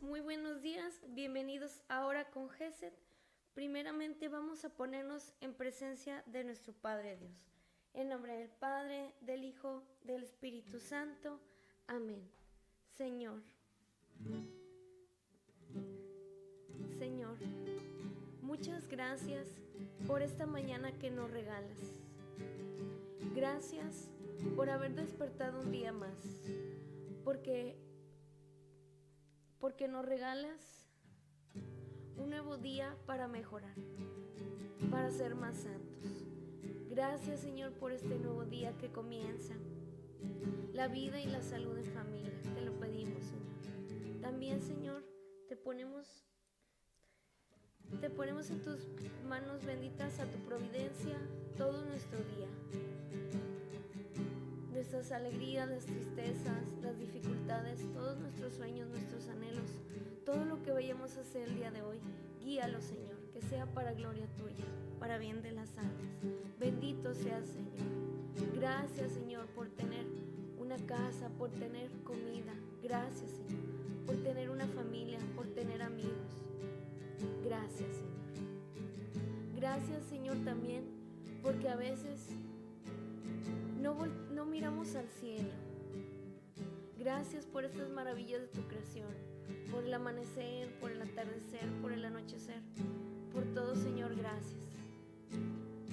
muy buenos días. Bienvenidos ahora con Gesed. Primeramente vamos a ponernos en presencia de nuestro Padre Dios. En nombre del Padre, del Hijo, del Espíritu Santo. Amén. Señor. Señor, muchas gracias por esta mañana que nos regalas. Gracias por haber despertado un día más, porque porque nos regalas un nuevo día para mejorar, para ser más santos. Gracias Señor por este nuevo día que comienza, la vida y la salud en familia. Te lo pedimos Señor. También Señor, te ponemos te ponemos en tus manos benditas a tu providencia todo nuestro día nuestras alegrías, las tristezas, las dificultades, todos nuestros sueños, nuestros anhelos, todo lo que vayamos a hacer el día de hoy, guíalo Señor, que sea para gloria tuya, para bien de las almas. Bendito seas Señor. Gracias Señor por tener una casa, por tener comida. Gracias Señor, por tener una familia, por tener amigos. Gracias Señor. Gracias Señor también porque a veces no, miramos al cielo. Gracias por estas maravillas de tu creación, por el amanecer, por el atardecer, por el anochecer, por todo, Señor, gracias.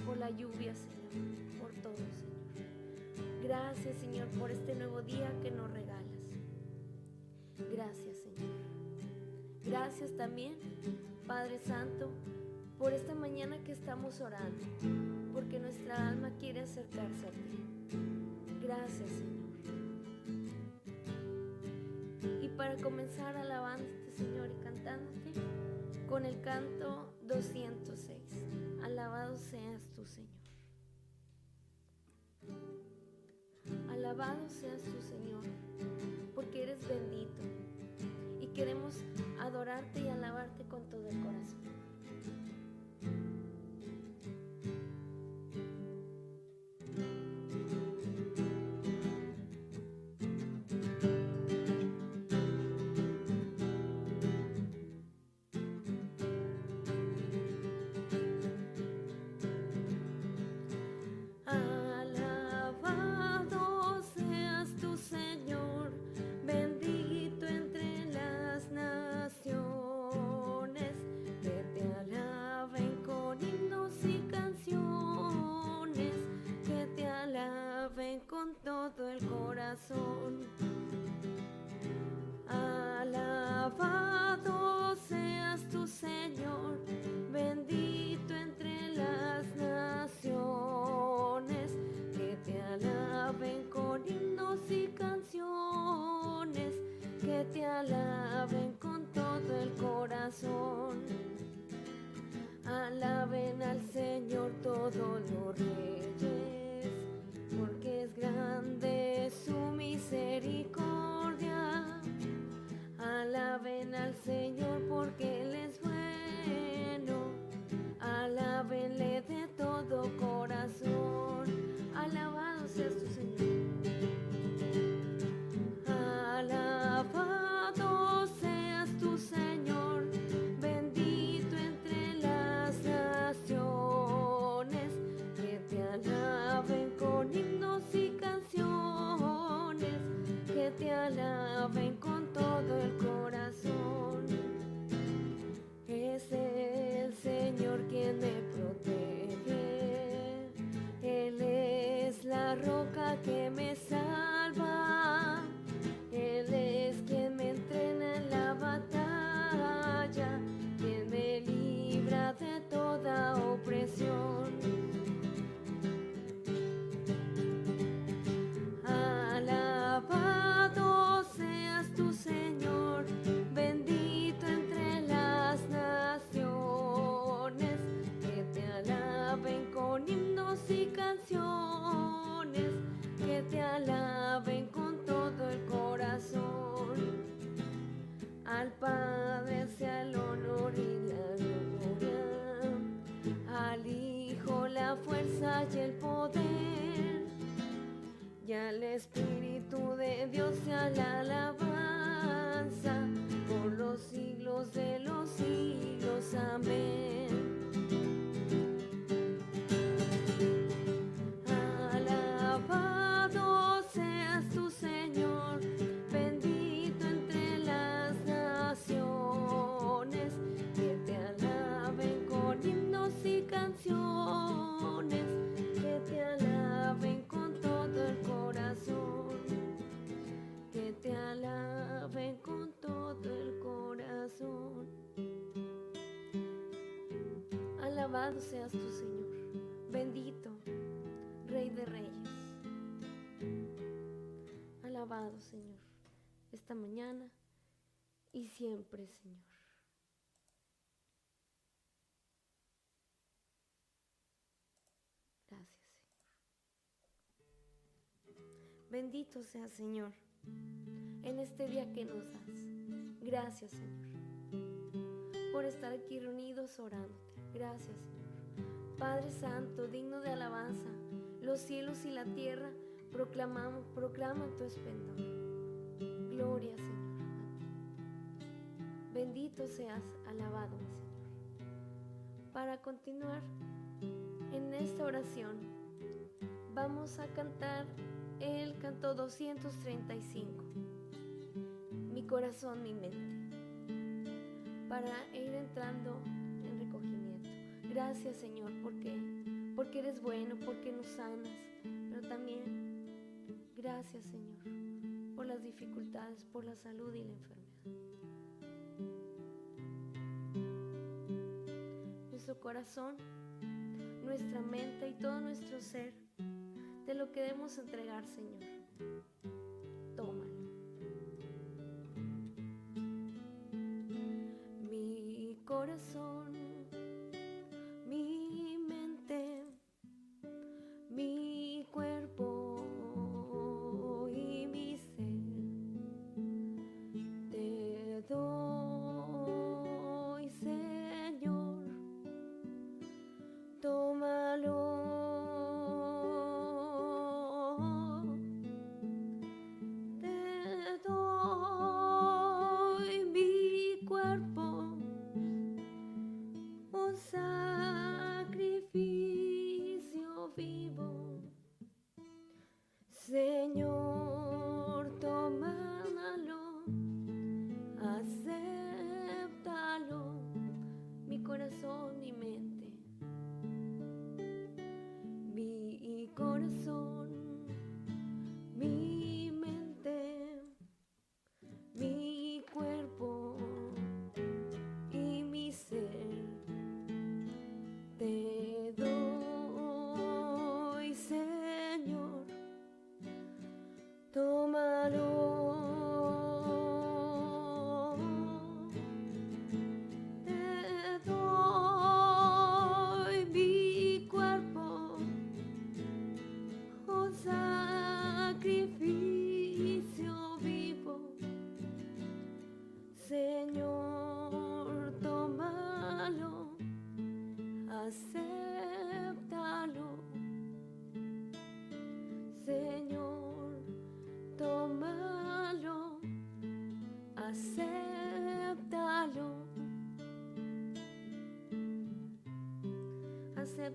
Por la lluvia, Señor, por todo, Señor. Gracias, Señor, por este nuevo día que nos regalas. Gracias, Señor. Gracias también, Padre Santo, por esta mañana que estamos orando, porque nuestra alma quiere acercarse a ti. Gracias, Señor. Y para comenzar alabándote, Señor, y cantándote con el canto 206. Alabado seas tú, Señor. Alabado seas tú, Señor, porque eres bendito. Y queremos adorarte y alabarte con todo el corazón. Alabado Alabado seas tu Señor, bendito, Rey de Reyes. Alabado Señor, esta mañana y siempre Señor. Gracias Señor. Bendito sea Señor en este día que nos das. Gracias Señor por estar aquí reunidos orándote. Gracias, Señor. Padre Santo, digno de alabanza, los cielos y la tierra proclamamos, proclaman tu esplendor. Gloria, Señor, a ti. Bendito seas, alabado, Señor. Para continuar en esta oración, vamos a cantar el canto 235. Mi corazón, mi mente. Para ir entrando Gracias Señor porque, porque eres bueno, porque nos sanas, pero también gracias Señor por las dificultades, por la salud y la enfermedad. Nuestro corazón, nuestra mente y todo nuestro ser, te lo queremos entregar Señor.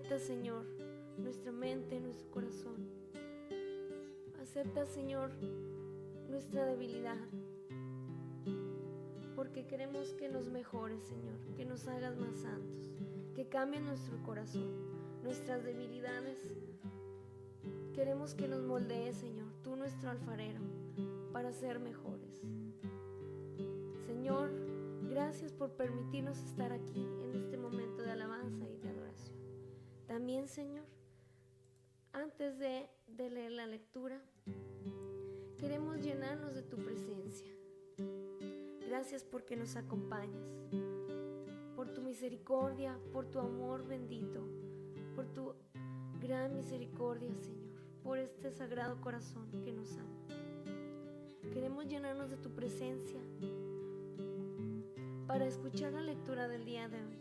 Acepta, Señor, nuestra mente, nuestro corazón. Acepta, Señor, nuestra debilidad. Porque queremos que nos mejores, Señor, que nos hagas más santos, que cambie nuestro corazón, nuestras debilidades. Queremos que nos moldees, Señor, tú nuestro alfarero, para ser mejores. Señor, gracias por permitirnos estar aquí en este momento de alabanza y de también, Señor, antes de, leer la lectura, queremos llenarnos de tu presencia. Gracias porque nos acompañas, por tu misericordia, por tu amor bendito, por tu gran misericordia, Señor, por este sagrado corazón que nos ama. Queremos llenarnos de tu presencia para escuchar la lectura del día de hoy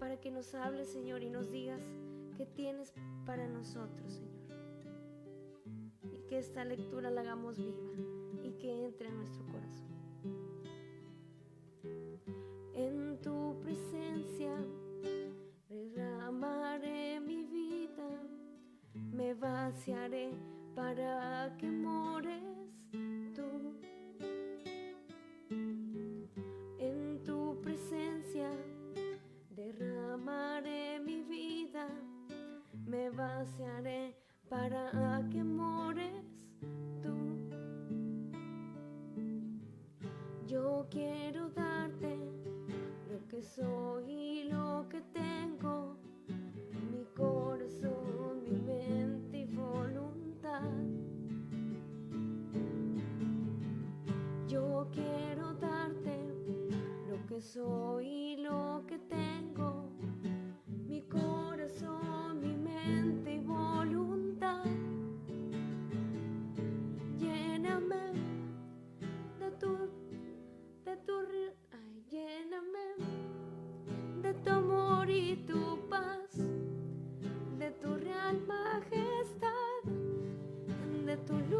para que nos hables, Señor, y nos digas qué tienes para nosotros, Señor. Y que esta lectura la hagamos viva y que entre en nuestro corazón. En tu presencia derramaré mi vida, me vaciaré para que mores vaciaré para tu luz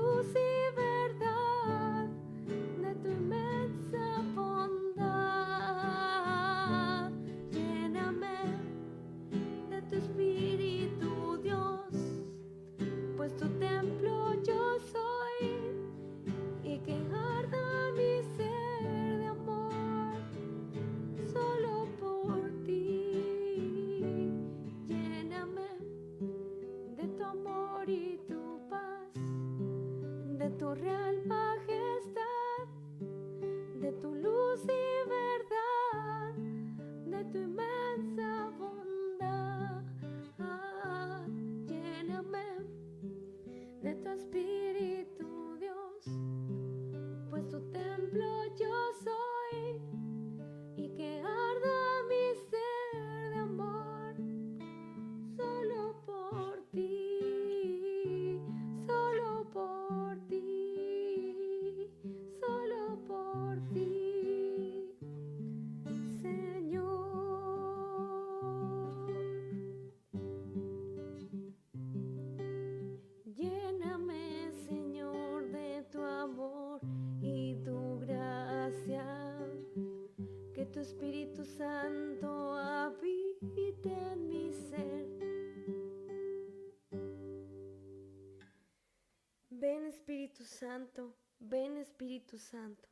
Espíritu Santo,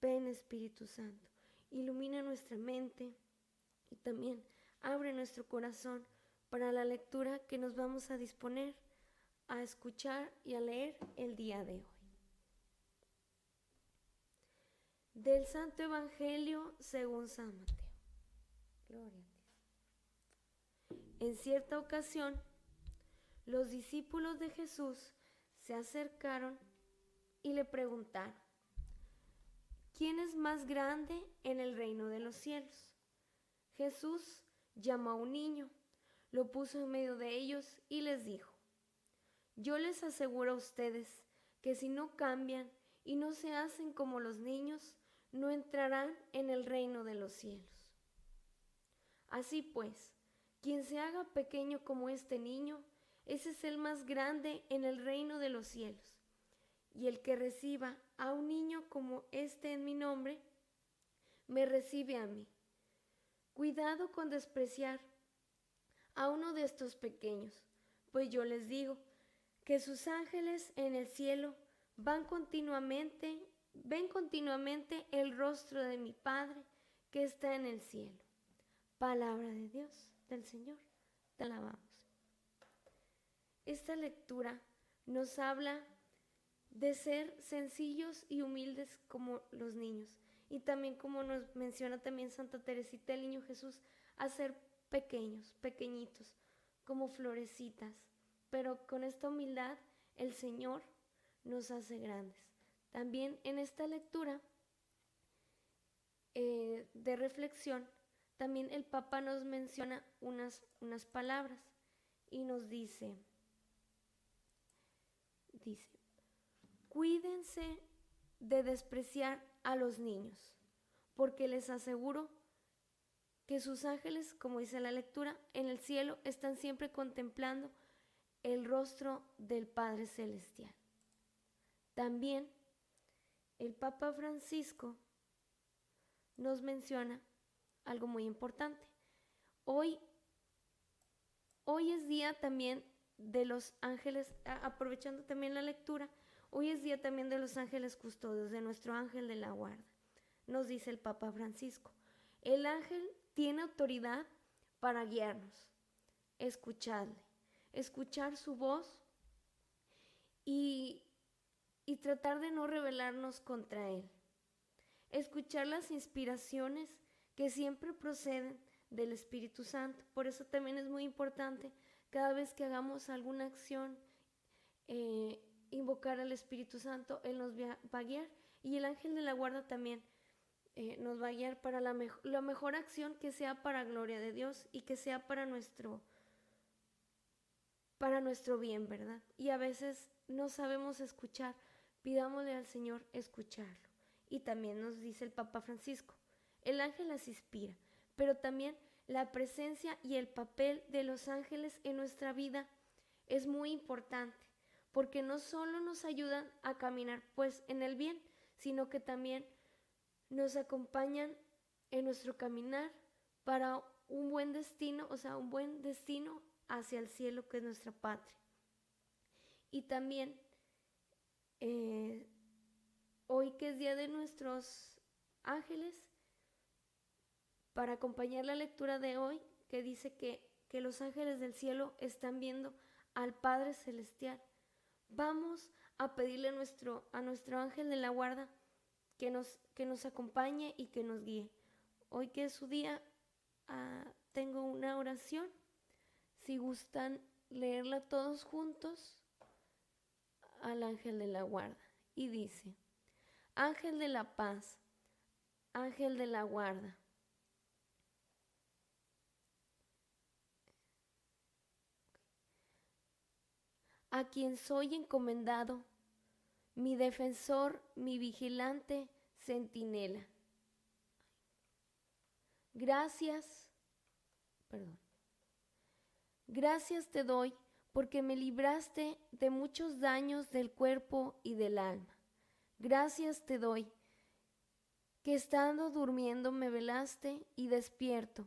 ven Espíritu Santo. Ilumina nuestra mente y también abre nuestro corazón para la lectura que nos vamos a disponer a escuchar y a leer el día de hoy. Del Santo Evangelio según San Mateo. Gloria a ti. En cierta ocasión, los discípulos de Jesús se acercaron y le preguntaron, ¿quién es más grande en el reino de los cielos? Jesús llamó a un niño, lo puso en medio de ellos y les dijo, yo les aseguro a ustedes que si no cambian y no se hacen como los niños, no entrarán en el reino de los cielos. Así pues, quien se haga pequeño como este niño, ese es el más grande en el reino de los cielos. Y el que reciba a un niño como este en mi nombre, me recibe a mí. Cuidado con despreciar a uno de estos pequeños, pues yo les digo que sus ángeles en el cielo van continuamente, ven continuamente el rostro de mi Padre que está en el cielo. Palabra de Dios, del Señor, te alabamos. Esta lectura nos habla de ser sencillos y humildes como los niños. Y también como nos menciona también Santa Teresita el Niño Jesús, a ser pequeños, pequeñitos, como florecitas. Pero con esta humildad el Señor nos hace grandes. También en esta lectura eh, de reflexión, también el Papa nos menciona unas, unas palabras y nos dice, dice, cuídense de despreciar a los niños, porque les aseguro que sus ángeles, como dice la lectura, en el cielo están siempre contemplando el rostro del Padre Celestial. También el Papa Francisco nos menciona algo muy importante. Hoy, hoy es día también de los ángeles, aprovechando también la lectura, hoy es día también de los ángeles custodios, de nuestro ángel de la guarda, nos dice el Papa Francisco. El ángel tiene autoridad para guiarnos, escucharle, escuchar su voz y, y tratar de no rebelarnos contra él. Escuchar las inspiraciones que siempre proceden del Espíritu Santo. Por eso también es muy importante cada vez que hagamos alguna acción, eh, invocar al Espíritu Santo, Él nos va a guiar y el ángel de la guarda también eh, nos va a guiar para la, la mejor acción que sea para gloria de Dios y que sea para nuestro, para nuestro bien, ¿verdad? Y a veces no sabemos escuchar, pidámosle al Señor escucharlo. Y también nos dice el Papa Francisco, el ángel las inspira, pero también la presencia y el papel de los ángeles en nuestra vida es muy importante, porque no solo nos ayudan a caminar pues en el bien, sino que también nos acompañan en nuestro caminar para un buen destino, o sea, un buen destino hacia el cielo que es nuestra patria. Y también eh, hoy que es día de nuestros ángeles, para acompañar la lectura de hoy, que dice que, que los ángeles del cielo están viendo al Padre Celestial. Vamos a pedirle a nuestro, a nuestro ángel de la guarda que nos, que nos acompañe y que nos guíe. Hoy que es su día, ah, tengo una oración. Si gustan leerla todos juntos, al ángel de la guarda. Y dice, ángel de la paz, ángel de la guarda a quien soy encomendado, mi defensor, mi vigilante, centinela. Gracias, perdón. Gracias te doy porque me libraste de muchos daños del cuerpo y del alma. Gracias te doy que estando durmiendo me velaste y despierto,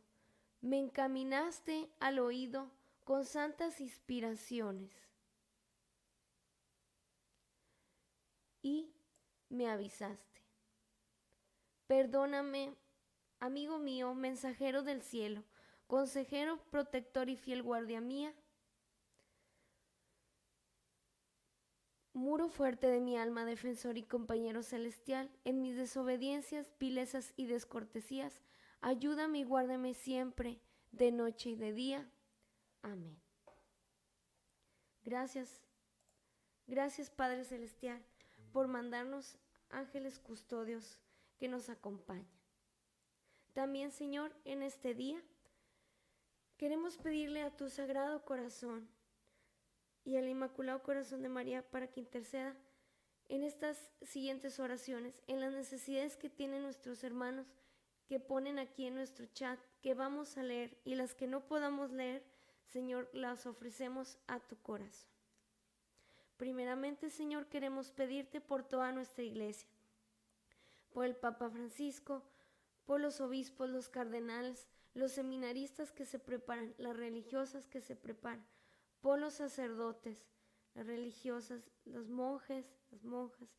me encaminaste al oído con santas inspiraciones. Y me avisaste. Perdóname, amigo mío, mensajero del cielo, consejero, protector y fiel guardia mía. Muro fuerte de mi alma, defensor y compañero celestial, en mis desobediencias, vilezas y descortesías, ayúdame y guárdame siempre, de noche y de día. Amén. Gracias, gracias Padre Celestial por mandarnos ángeles custodios que nos acompañan. También, Señor, en este día queremos pedirle a tu sagrado corazón y al Inmaculado Corazón de María para que interceda en estas siguientes oraciones, en las necesidades que tienen nuestros hermanos que ponen aquí en nuestro chat, que vamos a leer y las que no podamos leer, Señor, las ofrecemos a tu corazón. Primeramente, Señor, queremos pedirte por toda nuestra iglesia, por el Papa Francisco, por los obispos, los cardenales, los seminaristas que se preparan, las religiosas que se preparan, por los sacerdotes, las religiosas, los monjes, las monjas,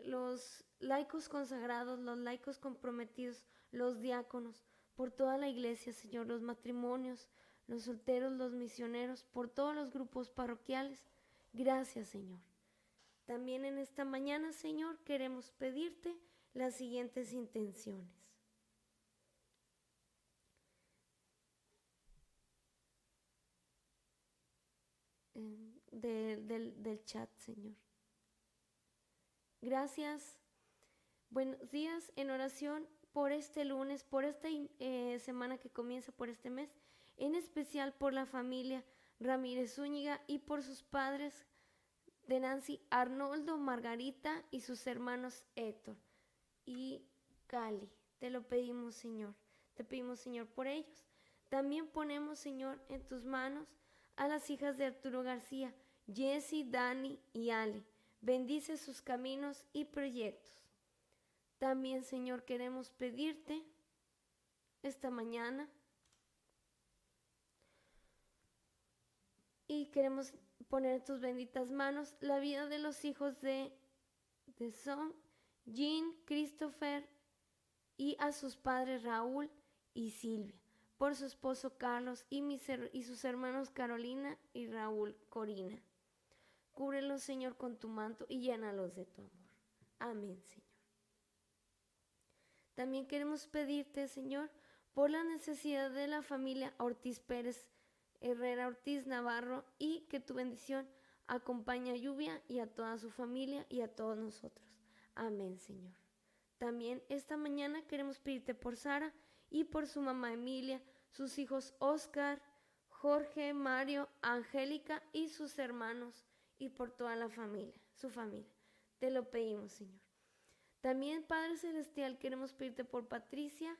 los laicos consagrados, los laicos comprometidos, los diáconos, por toda la iglesia, Señor, los matrimonios, los solteros, los misioneros, por todos los grupos parroquiales, Gracias, Señor. También en esta mañana, Señor, queremos pedirte las siguientes intenciones. del, chat, Señor. Gracias. Buenos días en oración por este lunes, por esta eh, semana que comienza por este mes, en especial por la familia Ramírez Zúñiga y por sus padres de Nancy, Arnoldo, Margarita y sus hermanos Héctor y Cali. Te lo pedimos, Señor. Te pedimos, Señor, por ellos. También ponemos, Señor, en tus manos a las hijas de Arturo García, Jesse, Dani y Ale. Bendice sus caminos y proyectos. También, Señor, queremos pedirte esta mañana y queremos poner en tus benditas manos la vida de los hijos de, de Son, Jean, Christopher y a sus padres Raúl y Silvia, por su esposo Carlos y, y sus hermanos Carolina y Raúl Corina. Cúbrelos, Señor, con tu manto y llénalos de tu amor. Amén, Señor. También queremos pedirte, Señor, por la necesidad de la familia Ortiz Pérez, Herrera Ortiz Navarro, y que tu bendición acompañe a Lluvia y a toda su familia y a todos nosotros. Amén, Señor. También esta mañana queremos pedirte por Sara y por su mamá Emilia, sus hijos Oscar, Jorge, Mario, Angélica y sus hermanos y por toda la familia, su familia. Te lo pedimos, Señor. También, Padre Celestial, queremos pedirte por Patricia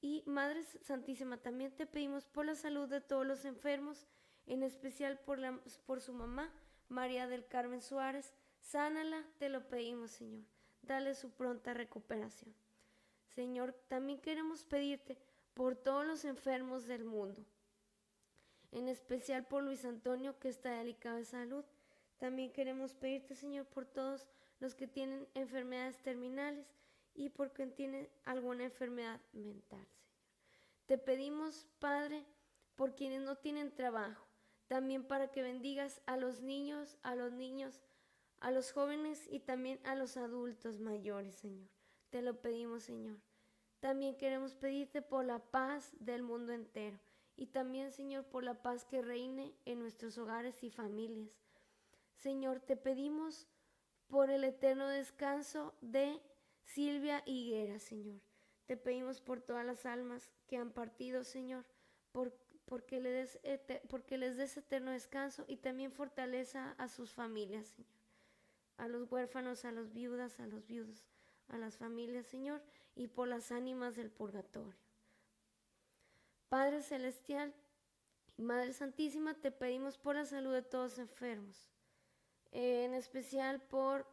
y Madre Santísima, también te pedimos por la salud de todos los enfermos, en especial por, por su mamá, María del Carmen Suárez. Sánala, te lo pedimos, Señor. Dale su pronta recuperación. Señor, también queremos pedirte por todos los enfermos del mundo, en especial por Luis Antonio, que está delicado de salud. También queremos pedirte, Señor, por todos los que tienen enfermedades terminales y por quien tiene alguna enfermedad mental, Señor. Te pedimos, Padre, por quienes no tienen trabajo, también para que bendigas a los niños, a los niños, a los jóvenes y también a los adultos mayores, Señor. Te lo pedimos, Señor. También queremos pedirte por la paz del mundo entero y también, Señor, por la paz que reine en nuestros hogares y familias. Señor, te pedimos por el eterno descanso de Silvia Higuera, Señor. Te pedimos por todas las almas que han partido, Señor, por, porque, des, les des eterno descanso y también fortaleza a sus familias, Señor. A los huérfanos, a los viudas, a los viudos, a las familias, Señor, y por las ánimas del purgatorio. Padre Celestial y Madre Santísima, te pedimos por la salud de todos enfermos en especial por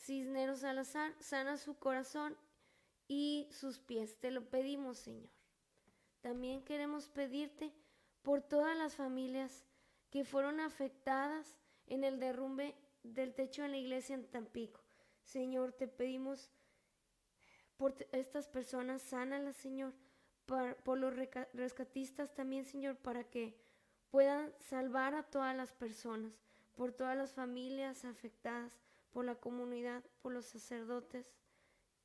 Cisneros Salazar, sana su corazón y sus pies. Te lo pedimos, Señor. También queremos pedirte por todas las familias que fueron afectadas en el derrumbe del techo en la iglesia en Tampico. Señor, te pedimos por estas personas, sánalas, Señor, por, por los rescatistas también, Señor, para que puedan salvar a todas las personas por todas las familias afectadas, por la comunidad, por los sacerdotes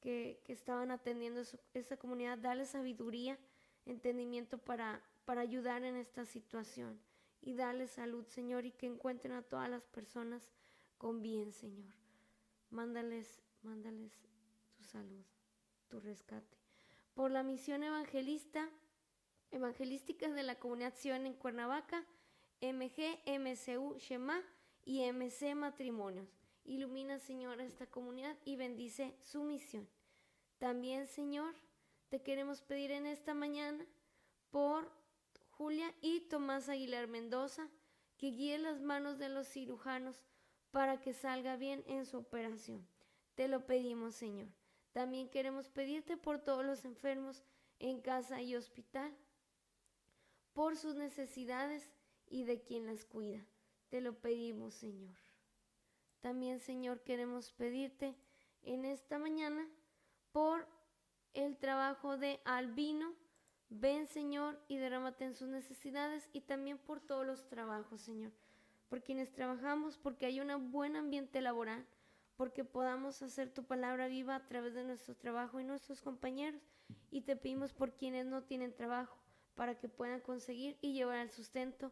que, estaban atendiendo esa comunidad. Dale sabiduría, entendimiento para, para ayudar en esta situación y darle salud, Señor, y que encuentren a todas las personas con bien, Señor. Mándales, mándales tu salud, tu rescate. Por la misión evangelista, evangelística de la comunidad Sion en Cuernavaca, MG, MCU, Shema, y MC Matrimonios. Ilumina, Señor, esta comunidad y bendice su misión. También, Señor, te queremos pedir en esta mañana por Julia y Tomás Aguilar Mendoza, que guíe las manos de los cirujanos para que salga bien en su operación. Te lo pedimos, Señor. También queremos pedirte por todos los enfermos en casa y hospital, por sus necesidades y de quien las cuida. Te lo pedimos, Señor. También, Señor, queremos pedirte en esta mañana por el trabajo de Albino. Ven, Señor, y derrámate en sus necesidades y también por todos los trabajos, Señor. Por quienes trabajamos, porque hay un buen ambiente laboral, porque podamos hacer tu palabra viva a través de nuestro trabajo y nuestros compañeros. Y te pedimos por quienes no tienen trabajo, para que puedan conseguir y llevar el sustento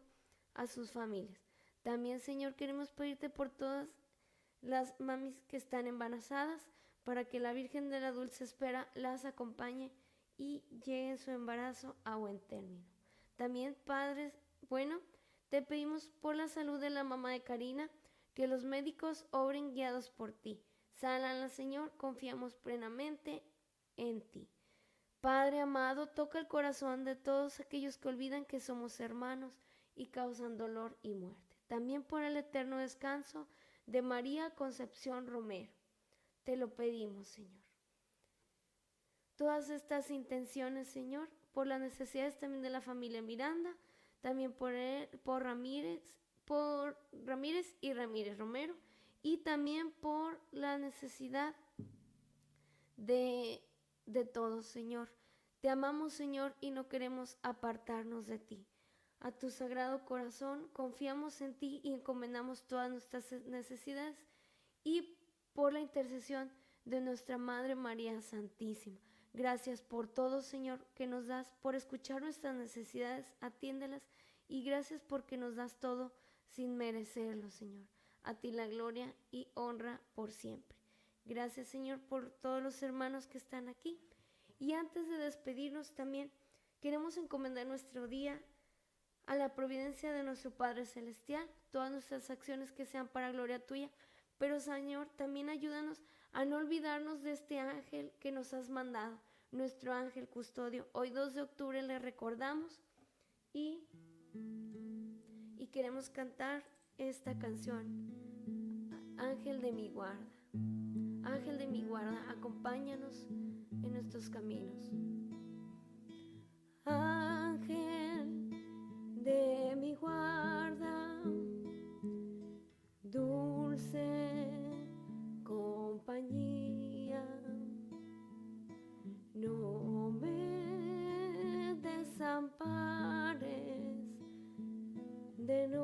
a sus familias. También, Señor, queremos pedirte por todas las mamis que están embarazadas, para que la Virgen de la Dulce Espera las acompañe y llegue su embarazo a buen término. También, Padres, bueno, te pedimos por la salud de la mamá de Karina, que los médicos obren guiados por ti. Sálala, Señor, confiamos plenamente en ti. Padre amado, toca el corazón de todos aquellos que olvidan que somos hermanos y causan dolor y muerte también por el eterno descanso de María Concepción Romero. Te lo pedimos, Señor. todas estas intenciones, Señor, por las necesidades también de la familia Miranda, también por, por Ramírez, por Ramírez y Ramírez Romero, y también por la necesidad de, de todos, Señor. Te amamos, Señor, y no queremos apartarnos de ti. A tu sagrado corazón confiamos en ti y encomendamos todas nuestras necesidades y por la intercesión de nuestra Madre María Santísima. Gracias por todo, Señor, que nos das, por escuchar nuestras necesidades, atiéndelas y gracias porque nos das todo sin merecerlo, Señor. A ti la gloria y honra por siempre. Gracias, Señor, por todos los hermanos que están aquí. Y antes de despedirnos también, queremos encomendar nuestro día a la providencia de nuestro Padre Celestial, todas nuestras acciones que sean para gloria tuya. Pero, Señor, también ayúdanos a no olvidarnos de este ángel que nos has mandado, nuestro ángel custodio. Hoy 2 de octubre le recordamos y, y queremos cantar esta canción, Ángel de mi guarda. Ángel de mi guarda, acompáñanos en nuestros caminos. Ángel de mi guarda, dulce compañía, no me desampares de noche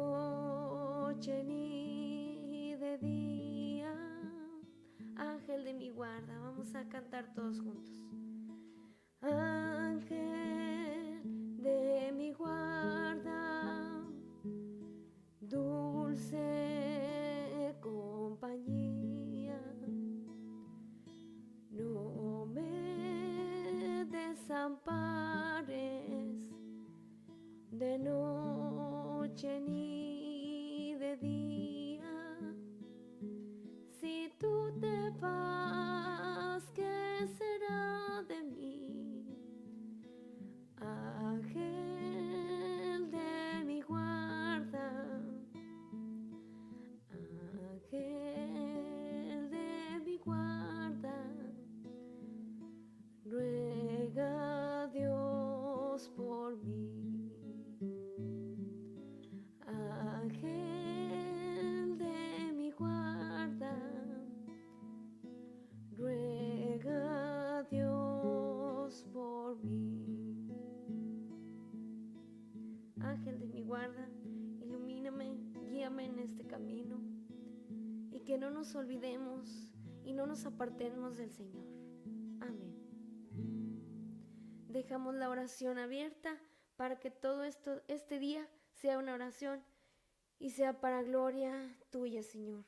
olvidemos y no nos apartemos del Señor. Amén. Dejamos la oración abierta para que todo esto, este día sea una oración y sea para gloria tuya, Señor.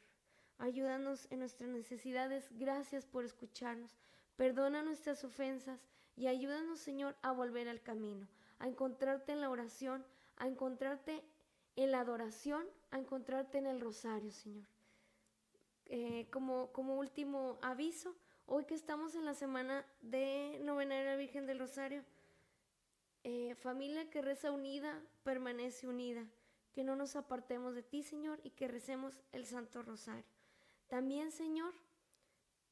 Ayúdanos en nuestras necesidades. Gracias por escucharnos. Perdona nuestras ofensas y ayúdanos, Señor, a volver al camino, a encontrarte en la oración, a encontrarte en la adoración, a encontrarte en el rosario, Señor. Eh, como, como último aviso, hoy que estamos en la semana de novena de la Virgen del Rosario, eh, familia que reza unida, permanece unida. Que no nos apartemos de ti, Señor, y que recemos el Santo Rosario. También, Señor,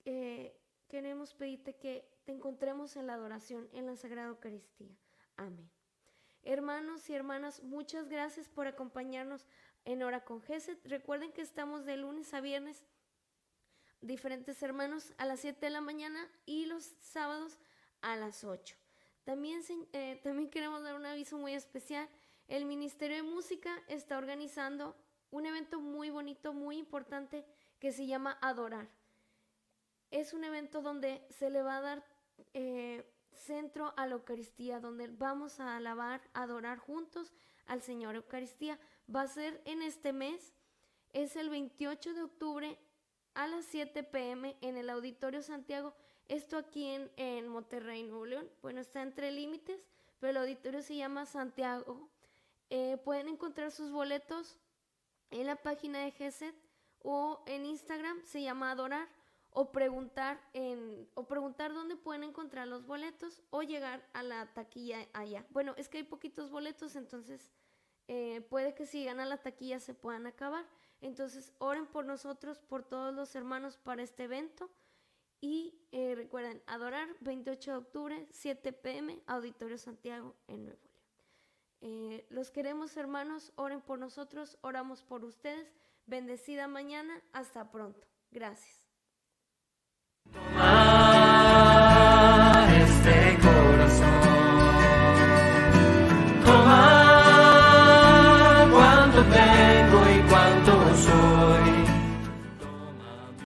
eh, queremos pedirte que te encontremos en la adoración, en la Sagrada Eucaristía. Amén. Hermanos y hermanas, muchas gracias por acompañarnos en Hora con Geset. Recuerden que estamos de lunes a viernes, diferentes hermanos, a las 7 de la mañana y los sábados a las 8. También, eh, también queremos dar un aviso muy especial. El Ministerio de Música está organizando un evento muy bonito, muy importante, que se llama Adorar. Es un evento donde se le va a dar eh, centro a la Eucaristía, donde vamos a alabar, adorar juntos al Señor Eucaristía. Va a ser en este mes, es el 28 de octubre a las 7 pm en el Auditorio Santiago. Esto aquí en, en Monterrey, Nuevo León. Bueno, está entre límites, pero el auditorio se llama Santiago. Eh, pueden encontrar sus boletos en la página de GESET o en Instagram, se llama Adorar, o preguntar, en, o preguntar dónde pueden encontrar los boletos o llegar a la taquilla allá. Bueno, es que hay poquitos boletos, entonces eh, puede que si llegan a la taquilla se puedan acabar. Entonces, oren por nosotros, por todos los hermanos para este evento Y eh, recuerden, adorar 28 de octubre, 7 pm, Auditorio Santiago en Nuevo León. Eh, los queremos hermanos, oren por nosotros, oramos por ustedes. Bendecida mañana, hasta pronto. Gracias.